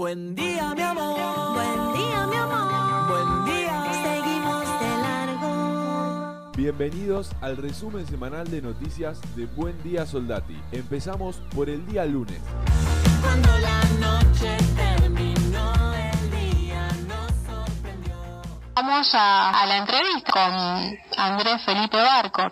Buen día, mi amor. Buen día, mi amor. Buen día. Seguimos de largo. Bienvenidos al resumen semanal de noticias de Buen Día Soldati. Empezamos por el día lunes. Cuando la noche terminó, Vamos a, la entrevista con Andrés Felipe Barco,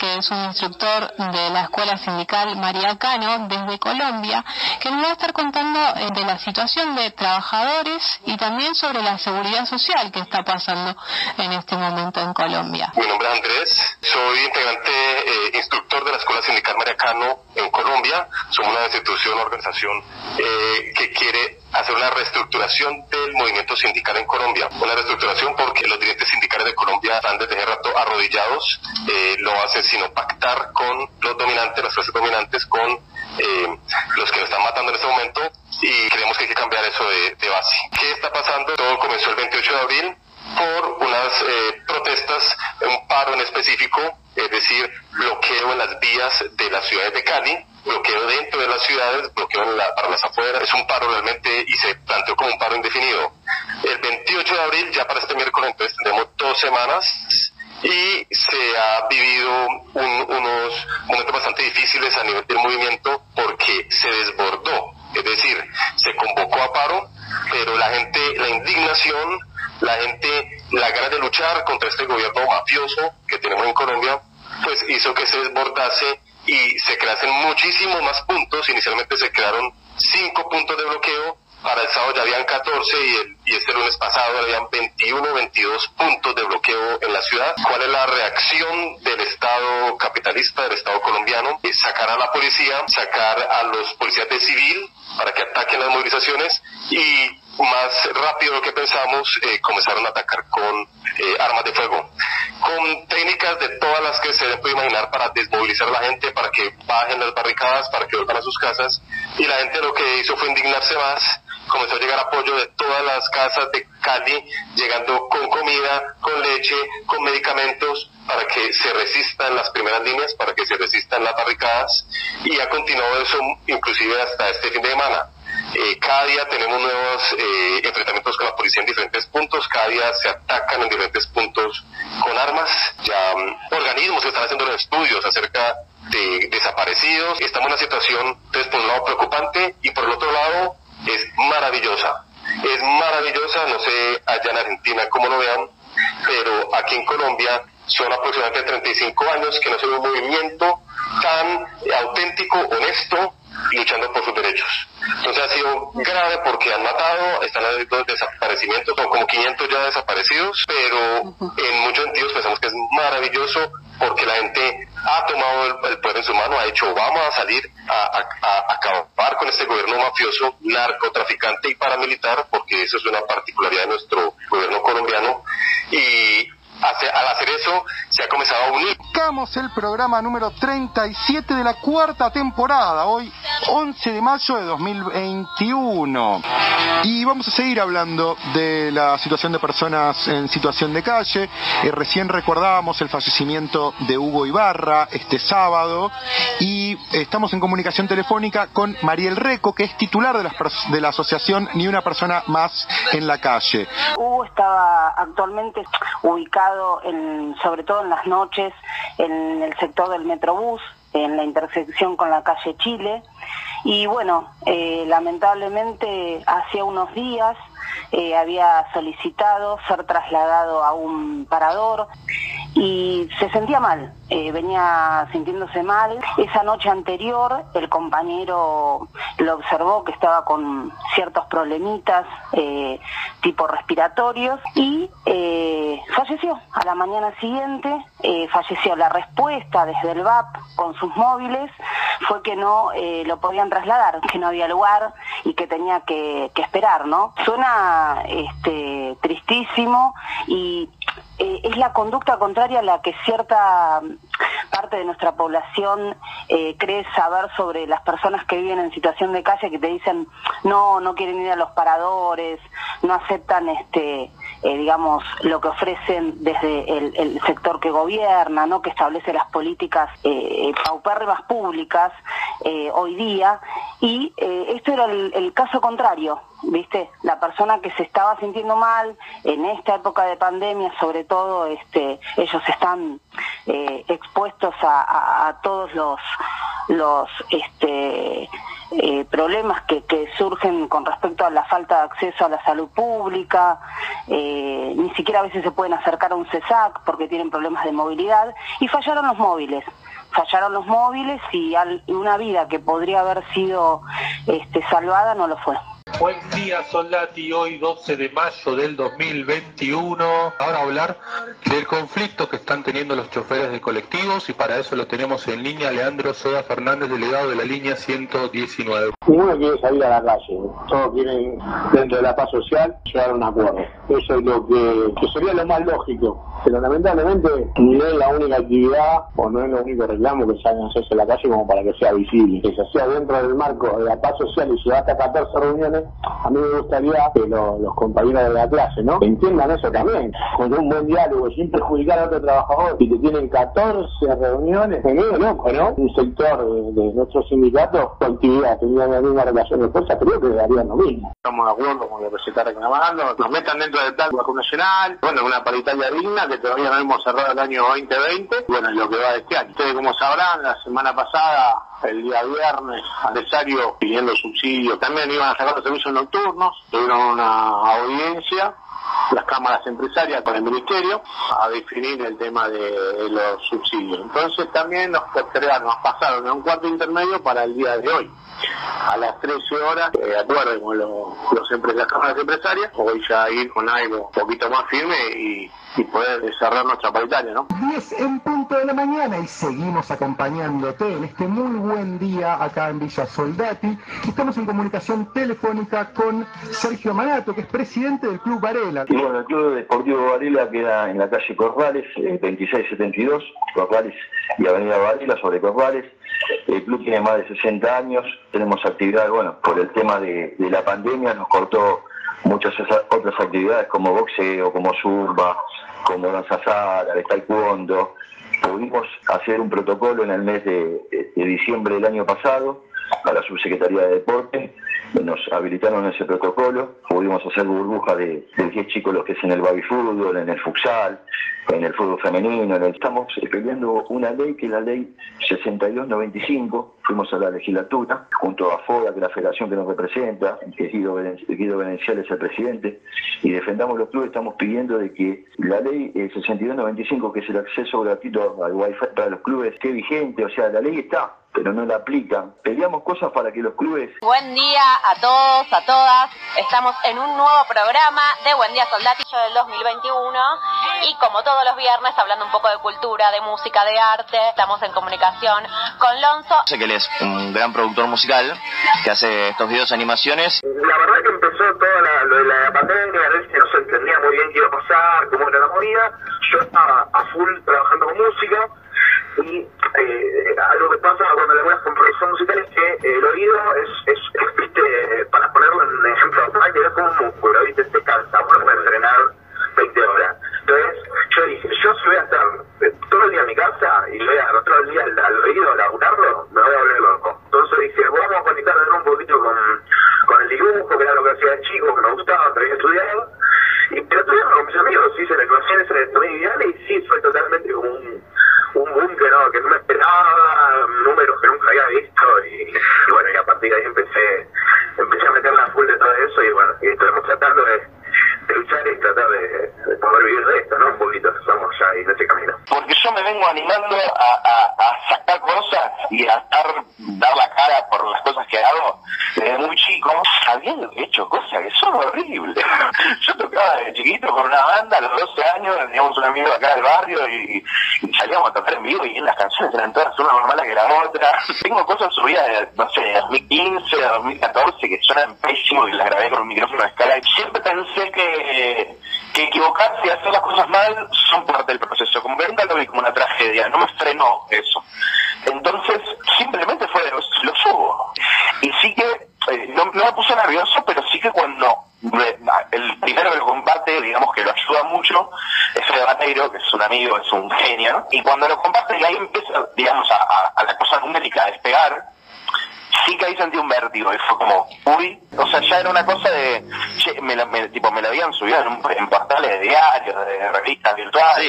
que es un instructor de la Escuela Sindical María Cano desde Colombia, que nos va a estar contando eh, de la situación de trabajadores y también sobre la seguridad social que está pasando en este momento en Colombia. Mi nombre Andrés, soy instructor de la Escuela Sindical Mariacano en Colombia. Somos una institución, una organización eh, que quiere hacer una reestructuración del movimiento sindical en Colombia. Una reestructuración porque los dirigentes sindicales de Colombia están desde hace rato arrodillados, eh, no hacen sino pactar con los dominantes, las clases dominantes, con eh, los que nos están matando en este momento y creemos que hay que cambiar eso de, de base. ¿Qué está pasando? Todo comenzó el 28 de abril por unas eh, protestas, un paro en específico, es decir, bloqueo en las vías de las ciudades de Cali, bloqueo dentro de las ciudades, bloqueo en la- para las afueras. Es un paro realmente y se planteó como un paro indefinido. El 28 de abril, ya para este miércoles, entonces tendremos dos semanas y se ha vivido un- unos momentos bastante difíciles a nivel del movimiento porque se desbordó. Es decir, se convocó a paro, pero la gente, la indignación, la gente, la ganas de luchar contra este gobierno mafioso que tenemos en Colombia, pues hizo que se desbordase y se creasen muchísimos más puntos. Inicialmente se crearon cinco puntos de bloqueo, para el sábado ya habían 14 y, el- y este lunes pasado habían 21, 22 puntos de bloqueo en la ciudad. ¿Cuál es la reacción del Estado capitalista, del Estado colombiano? Es sacar a la policía, sacar a los policías de civil para que ataquen las movilizaciones y más rápido de lo que pensamos eh, comenzaron a atacar con eh, armas de fuego, con técnicas de todas las que se puede imaginar para desmovilizar a la gente, para que bajen las barricadas, para que vuelvan a sus casas. Y la gente lo que hizo fue indignarse más, comenzó a llegar apoyo de todas las casas de Cali, llegando con comida, con leche, con medicamentos para que se resistan las primeras líneas, para que se resistan las barricadas y ha continuado eso inclusive hasta este fin de semana. Eh, cada día tenemos nuevos eh, enfrentamientos con la policía en diferentes puntos, cada día se atacan en diferentes puntos con armas, ya mm, organismos están haciendo los estudios acerca de desaparecidos. Estamos en una situación, entonces, por un lado preocupante y por el otro lado es maravillosa. Es maravillosa, no sé allá en Argentina cómo lo vean, pero aquí en Colombia son aproximadamente 35 años que ve un movimiento tan auténtico, honesto, luchando por sus derechos. Entonces ha sido grave porque han matado, están habiendo desaparecimientos, son como 500 ya desaparecidos, pero en muchos sentidos pensamos que es maravilloso porque la gente ha tomado el, el poder en su mano, ha dicho vamos a salir a, a- a acabar con este gobierno mafioso, narcotraficante y paramilitar, porque eso es una particularidad de nuestro gobierno colombiano, y al hacer eso se ha comenzado a unir. Arrancamos el programa número 37 de la cuarta temporada, hoy 11 de mayo de 2021. Y vamos a seguir hablando de la situación de personas en situación de calle. Eh, recién recordábamos el fallecimiento de Hugo Ibarra este sábado y estamos en comunicación telefónica con Mariel Reco, que es titular de de la asociación Ni una persona más en la calle. Hugo estaba actualmente ubicado en, sobre todo en las noches en el sector del Metrobús, en la intersección con la calle Chile. Y bueno, eh, lamentablemente hacía unos días eh, había solicitado ser trasladado a un parador y se sentía mal, eh, venía sintiéndose mal. Esa noche anterior el compañero lo observó que estaba con ciertos problemitas eh, tipo respiratorios y eh, falleció. A la mañana siguiente falleció. La respuesta desde el VAP con sus móviles fue que no lo podían trasladar, que no había lugar y que tenía que, que esperar, ¿no? Suena este, tristísimo y eh, es la conducta contraria a la que cierta parte de nuestra población eh, cree saber sobre las personas que viven en situación de calle que te dicen no, no quieren ir a los paradores, no aceptan este eh, digamos, lo que ofrecen desde el, el sector que gobierna, ¿no? que establece las políticas eh, paupérrimas públicas eh, hoy día. Y eh, esto era el, caso contrario, ¿viste? La persona que se estaba sintiendo mal en esta época de pandemia, sobre todo, este, ellos están eh, expuestos a todos los los este eh, problemas que, surgen con respecto a la falta de acceso a la salud pública, eh, ni siquiera a veces se pueden acercar a un CESAC porque tienen problemas de movilidad y fallaron los móviles. Fallaron los móviles y, al- una vida que podría haber sido este, salvada no lo fue. Buen día, Soldati. Hoy 12 de mayo del 2021. Ahora hablar del conflicto que están teniendo los choferes de colectivos y para eso lo tenemos en línea Leandro Soda Fernández, delegado de la línea 119. Ninguno quiere salir a la calle, todos quieren dentro de la paz social llegar a un acuerdo. Eso es lo que, que sería lo más lógico. Pero lamentablemente no es la única actividad o no es el único reclamo que salen a hacerse en la calle como para que sea visible. Que se hacía dentro del marco de la paz social y llegar hasta 14 reuniones, a mí me gustaría que lo- los compañeros de la clase ¿no? entiendan eso también. Con un buen diálogo, sin perjudicar a otro trabajador. Y que tienen 14 reuniones, es medio loco, ¿no? Un sector de, de nuestro sindicato, su actividad, tenían la misma relación de fuerza, creo que darían lo mismo. Estamos de acuerdo con lo que se está reclamando, nos metan dentro del plan vacunacional, bueno, una paritaria digna que todavía no hemos cerrado el año 2020, bueno, es lo que va de este. Ustedes como sabrán, la semana pasada, el día viernes, Alesario pidiendo subsidios, también iban a sacar los servicios nocturnos, tuvieron una audiencia, las cámaras empresarias con el ministerio a definir el tema de los subsidios. Entonces también nos postergaron, nos pasaron a un cuarto intermedio para el día de hoy. A las 13 horas, eh, de acuerdo con los, los empre- las cámaras empresarias, hoy ya ir con algo un poquito más firme y, y poder cerrar nuestra paritaria, ¿no? 10 en punto de la mañana y seguimos acompañándote en este muy buen día acá en Villa Soldati. Estamos en comunicación telefónica con Sergio Manato, que es presidente del Club Varela. Y bueno, el Club Deportivo Varela queda en la calle Corrales, eh, 2672, Corrales y Avenida Varela sobre Corrales. El club tiene más de 60 años, tenemos actividad, bueno, por el tema de, la pandemia nos cortó muchas otras actividades como boxeo, como zumba, como danza árabe, taekwondo. Pudimos hacer un protocolo en el mes de diciembre del año pasado a la Subsecretaría de Deporte, nos habilitaron ese protocolo, pudimos hacer burbuja de, de 10 chicos los que es en el baby fútbol, en el futsal, en el fútbol femenino, estamos eh, peleando una ley que es la ley 6295, fuimos a la legislatura, junto a FODA, que es la federación que nos representa, que es Guido, Guido es el presidente, y defendamos los clubes, estamos pidiendo de que la ley eh, 6295, que es el acceso gratuito al wifi para los clubes, esté vigente, o sea, la ley está, pero no la aplican. Peleamos cosas para que los clubes Buen día a todos, a todas. Estamos en un nuevo programa de Buen Día Soldatillo del 2021 y como todos los viernes hablando un poco de cultura, de música, de arte. Estamos en comunicación con Lonzo. Sé que él es un gran productor musical que hace estos videos de animaciones. La verdad que empezó toda la, lo de la pandemia, a veces no se entendía muy bien qué iba a pasar, cómo era la movida. Yo estaba a full trabajando con música y eh, algo que pasa cuando laburas con producción musical es que eh, el oído es, es, es, viste, para ponerlo en ejemplo práctico, es como un músculo, viste, se cansa, uno puede entrenar 20 horas. Entonces yo dije, yo si voy a estar eh, todo el día en mi casa y voy a todo el día al, al oído a laburarlo, me voy a volver loco. Entonces dije, vamos a conectarnos un poquito con, con el dibujo, que era lo que hacía de chico, que me gustaba, que había estudiado. Y pero estudiando con mis amigos, hice la ecuación esa de ideal y sí, fue totalmente como un, un boom que no, que no me esperaba, números que nunca había visto y, y bueno, y a partir de ahí empecé, empecé a meterla a full de todo eso y bueno, y estamos tratando de, de luchar y tratar de, de poder vivir de esto, ¿no? Un poquito, estamos ya ahí en ese camino. porque yo me vengo animando a, a- a sacar cosas y a estar, dar la cara por las cosas que hago desde muy chico, habiendo hecho cosas que son horribles. Yo tocaba de chiquito con una banda a los 12 años, teníamos un amigo acá del barrio y, salíamos a tocar en vivo y las canciones eran todas una más malas que la otra. Tengo cosas subidas de, no sé, de 2015, de 2014 que suenan pésimo y las grabé con un micrófono de escala. Siempre pensé que, que equivocarse y hacer las cosas mal son parte del proceso. Como que nunca lo vi como una tragedia, no me frenó eso. Entonces, simplemente fue, lo subo. Y sí que, eh, no, no me puse nervioso, pero sí que cuando el primero que lo comparte, digamos que lo ayuda mucho, es Fede Bateiro, que es un amigo, es un genio, ¿no? Y cuando lo comparte y ahí empieza, digamos, a, a- a la cosa numérica a despegar, sí que ahí sentí un vértigo y fue como, uy, o sea, ya era una cosa de, me la, me- tipo, me la habían subido en, un- en portales de diarios, de revistas virtuales.